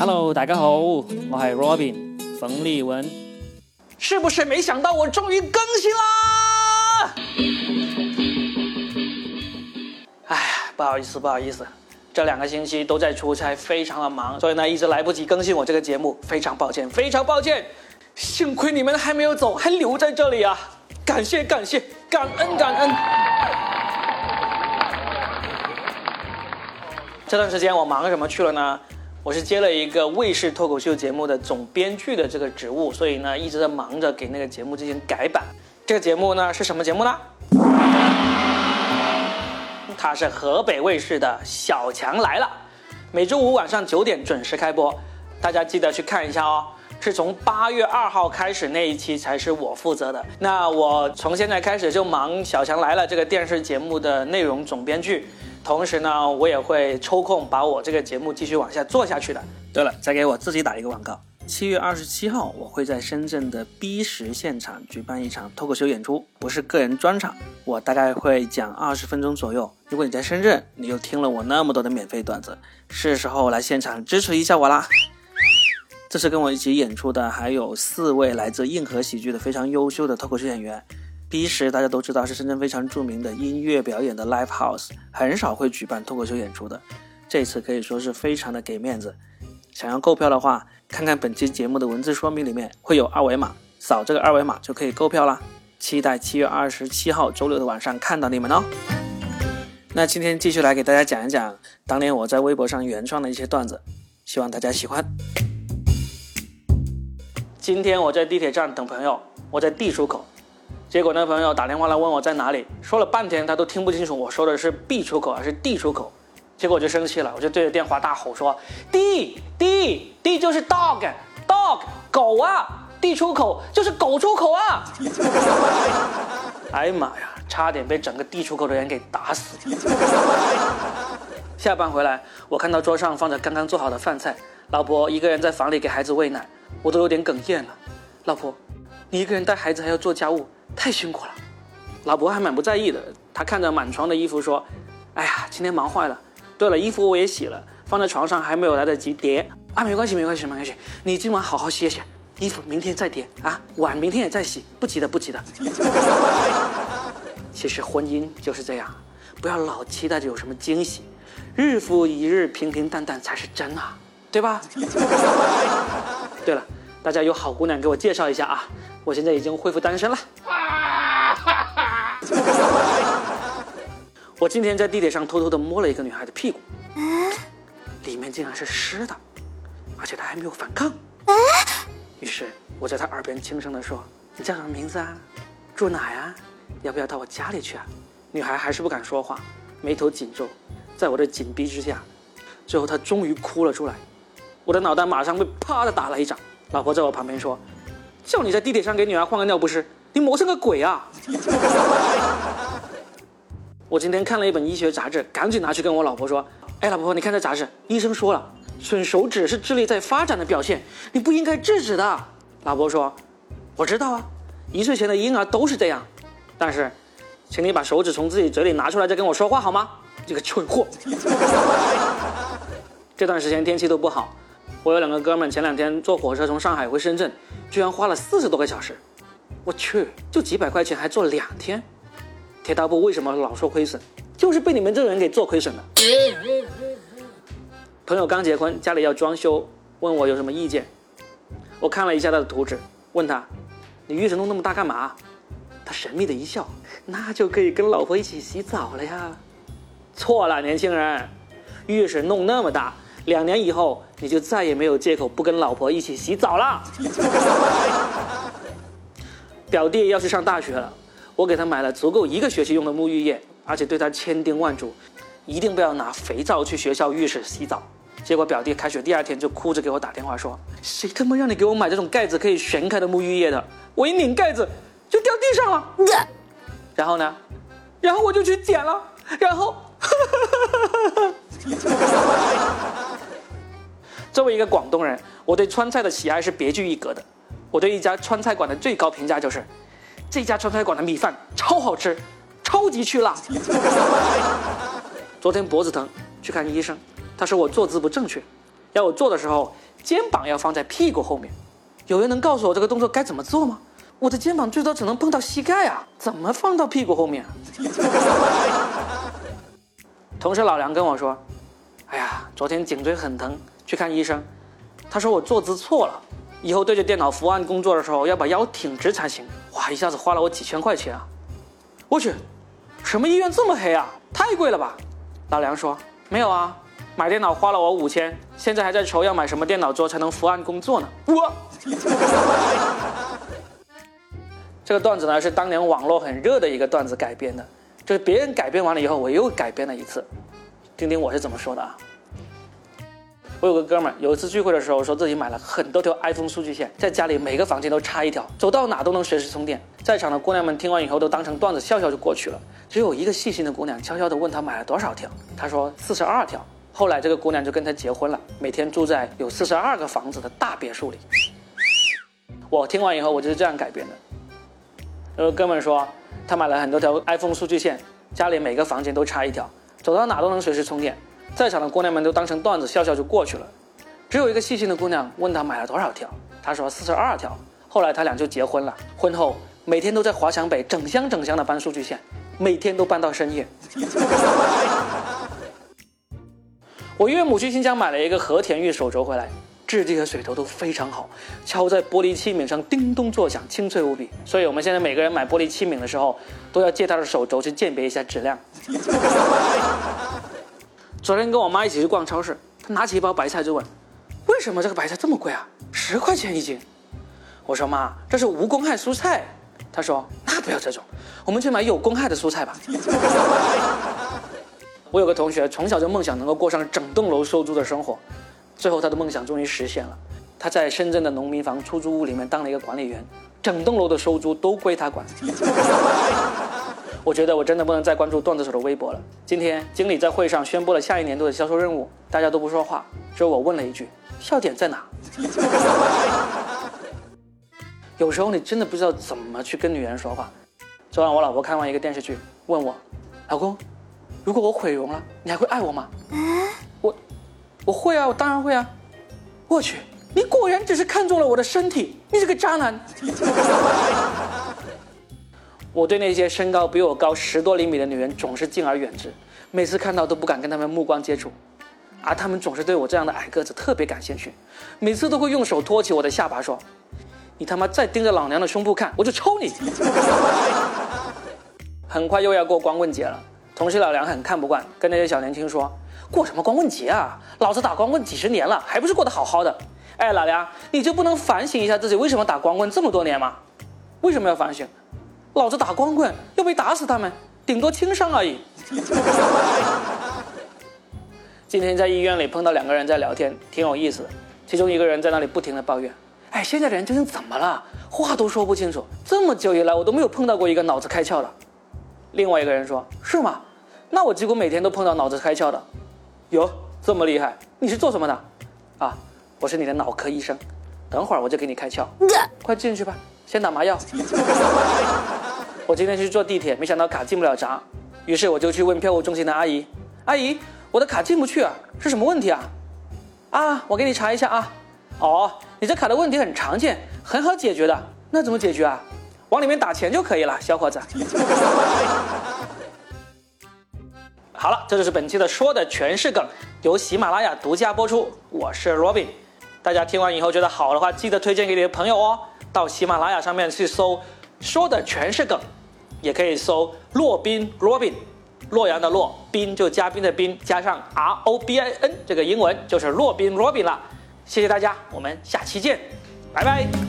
Hello，大家好，我系 Robin 冯立文。是不是没想到我终于更新啦？哎呀，不好意思，不好意思，这两个星期都在出差，非常的忙，所以呢一直来不及更新我这个节目，非常抱歉，非常抱歉。幸亏你们还没有走，还留在这里啊！感谢感谢，感恩感恩。这段时间我忙什么去了呢？我是接了一个卫视脱口秀节目的总编剧的这个职务，所以呢一直在忙着给那个节目进行改版。这个节目呢是什么节目呢？它是河北卫视的《小强来了》，每周五晚上九点准时开播，大家记得去看一下哦。是从八月二号开始那一期才是我负责的，那我从现在开始就忙《小强来了》这个电视节目的内容总编剧。同时呢，我也会抽空把我这个节目继续往下做下去的。对了，再给我自己打一个广告。七月二十七号，我会在深圳的 B 十现场举办一场脱口秀演出，不是个人专场，我大概会讲二十分钟左右。如果你在深圳，你又听了我那么多的免费段子，是时候来现场支持一下我啦。这次跟我一起演出的还有四位来自硬核喜剧的非常优秀的脱口秀演员。B 十大家都知道是深圳非常著名的音乐表演的 live house，很少会举办脱口秀演出的。这次可以说是非常的给面子。想要购票的话，看看本期节目的文字说明里面会有二维码，扫这个二维码就可以购票啦。期待七月二十七号周六的晚上看到你们哦。那今天继续来给大家讲一讲当年我在微博上原创的一些段子，希望大家喜欢。今天我在地铁站等朋友，我在 D 出口。结果那朋友打电话来问我在哪里，说了半天他都听不清楚我说的是 B 出口还是 D 出口，结果我就生气了，我就对着电话大吼说 D D D 就是 dog dog 狗啊，D 出口就是狗出口啊！哎呀妈呀，差点被整个 D 出口的人给打死。下班回来，我看到桌上放着刚刚做好的饭菜，老婆一个人在房里给孩子喂奶，我都有点哽咽了。老婆，你一个人带孩子还要做家务。太辛苦了，老婆还蛮不在意的。她看着满床的衣服说：“哎呀，今天忙坏了。对了，衣服我也洗了，放在床上还没有来得及叠啊。没关系，没关系，没关系。你今晚好好歇歇，衣服明天再叠啊。碗明天也再洗，不急的，不急的。其实婚姻就是这样，不要老期待着有什么惊喜，日复一日，平平淡淡才是真啊，对吧？对了，大家有好姑娘给我介绍一下啊。”我现在已经恢复单身了。我今天在地铁上偷偷的摸了一个女孩的屁股，里面竟然是湿的，而且她还没有反抗。于是我在她耳边轻声的说：“你叫什么名字啊？住哪呀？要不要到我家里去啊？”女孩还是不敢说话，眉头紧皱，在我的紧逼之下，最后她终于哭了出来。我的脑袋马上被啪的打了一掌。老婆在我旁边说。叫你在地铁上给女儿换个尿不湿，你磨成个鬼啊！我今天看了一本医学杂志，赶紧拿去跟我老婆说：“哎，老婆，你看这杂志，医生说了，吮手指是智力在发展的表现，你不应该制止的。”老婆说：“我知道啊，一岁前的婴儿都是这样。但是，请你把手指从自己嘴里拿出来再跟我说话好吗？这个蠢货！这段时间天气都不好。”我有两个哥们，前两天坐火车从上海回深圳，居然花了四十多个小时。我去，就几百块钱还坐两天。铁道部为什么老说亏损？就是被你们这种人给做亏损了。朋友刚结婚，家里要装修，问我有什么意见。我看了一下他的图纸，问他：“你浴室弄那么大干嘛？”他神秘的一笑：“那就可以跟老婆一起洗澡了呀。”错了，年轻人，浴室弄那么大。两年以后，你就再也没有借口不跟老婆一起洗澡了。表弟要去上大学了，我给他买了足够一个学期用的沐浴液，而且对他千叮万嘱，一定不要拿肥皂去学校浴室洗澡。结果表弟开学第二天就哭着给我打电话说：“谁他妈让你给我买这种盖子可以旋开的沐浴液的？我一拧盖子就掉地上了。”然后呢？然后我就去捡了，然后。作为一个广东人，我对川菜的喜爱是别具一格的。我对一家川菜馆的最高评价就是，这家川菜馆的米饭超好吃，超级去辣。昨天脖子疼，去看医生，他说我坐姿不正确，要我坐的时候肩膀要放在屁股后面。有人能告诉我这个动作该怎么做吗？我的肩膀最多只能碰到膝盖啊，怎么放到屁股后面？同事老梁跟我说：“哎呀，昨天颈椎很疼，去看医生。他说我坐姿错了，以后对着电脑伏案工作的时候要把腰挺直才行。哇，一下子花了我几千块钱啊！我去，什么医院这么黑啊？太贵了吧？”老梁说：“没有啊，买电脑花了我五千，现在还在愁要买什么电脑桌才能伏案工作呢。”我。这个段子呢是当年网络很热的一个段子改编的，就是别人改编完了以后，我又改编了一次，听听我是怎么说的啊。我有个哥们儿，有一次聚会的时候，说自己买了很多条 iPhone 数据线，在家里每个房间都插一条，走到哪都能随时充电。在场的姑娘们听完以后都当成段子笑笑就过去了，只有一个细心的姑娘悄悄地问他买了多少条，他说四十二条。后来这个姑娘就跟他结婚了，每天住在有四十二个房子的大别墅里。我听完以后，我就是这样改编的。有个哥们说，他买了很多条 iPhone 数据线，家里每个房间都插一条，走到哪都能随时充电。在场的姑娘们都当成段子笑笑就过去了，只有一个细心的姑娘问他买了多少条，他说四十二条。后来他俩就结婚了，婚后每天都在华强北整箱整箱的搬数据线，每天都搬到深夜。我岳母去新疆买了一个和田玉手镯回来。质地和水头都非常好，敲在玻璃器皿上叮咚作响，清脆无比。所以我们现在每个人买玻璃器皿的时候，都要借他的手镯去鉴别一下质量。昨天跟我妈一起去逛超市，她拿起一包白菜就问：“为什么这个白菜这么贵啊？十块钱一斤。”我说：“妈，这是无公害蔬菜。”她说：“那不要这种，我们去买有公害的蔬菜吧。”我有个同学从小就梦想能够过上整栋楼收租的生活。最后，他的梦想终于实现了。他在深圳的农民房出租屋里面当了一个管理员，整栋楼的收租都归他管。我觉得我真的不能再关注段子手的微博了。今天经理在会上宣布了下一年度的销售任务，大家都不说话，只有我问了一句：“笑点在哪？” 有时候你真的不知道怎么去跟女人说话。昨晚我老婆看完一个电视剧，问我：“老公，如果我毁容了，你还会爱我吗？”我。我会啊，我当然会啊！我去，你果然只是看中了我的身体，你这个渣男！我对那些身高比我高十多厘米的女人总是敬而远之，每次看到都不敢跟她们目光接触，而她们总是对我这样的矮个子特别感兴趣，每次都会用手托起我的下巴说：“你他妈再盯着老娘的胸部看，我就抽你！” 很快又要过光棍节了，同事老梁很看不惯，跟那些小年轻说。过什么光棍节啊！老子打光棍几十年了，还不是过得好好的？哎，老梁，你就不能反省一下自己为什么打光棍这么多年吗？为什么要反省？老子打光棍又没打死他们，顶多轻伤而已。今天在医院里碰到两个人在聊天，挺有意思的。其中一个人在那里不停的抱怨：“哎，现在的人究竟怎么了？话都说不清楚。这么久以来，我都没有碰到过一个脑子开窍的。”另外一个人说：“是吗？那我几乎每天都碰到脑子开窍的。”哟，这么厉害！你是做什么的？啊，我是你的脑科医生，等会儿我就给你开窍。快进去吧，先打麻药。我今天去坐地铁，没想到卡进不了闸，于是我就去问票务中心的阿姨：“阿姨，我的卡进不去啊，是什么问题啊？”啊，我给你查一下啊。哦，你这卡的问题很常见，很好解决的。那怎么解决啊？往里面打钱就可以了，小伙子。好了，这就是本期的说的全是梗，由喜马拉雅独家播出。我是 Robin，大家听完以后觉得好的话，记得推荐给你的朋友哦。到喜马拉雅上面去搜“说的全是梗”，也可以搜“洛宾 Robin”，洛阳的洛，宾就嘉宾的宾，加上 R O B I N 这个英文就是洛宾 Robin 了。谢谢大家，我们下期见，拜拜。